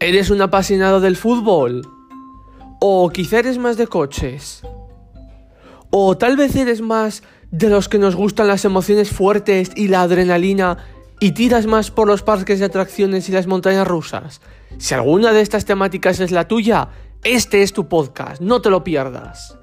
¿Eres un apasionado del fútbol? ¿O quizá eres más de coches? ¿O tal vez eres más de los que nos gustan las emociones fuertes y la adrenalina y tiras más por los parques de atracciones y las montañas rusas? Si alguna de estas temáticas es la tuya, este es tu podcast, no te lo pierdas.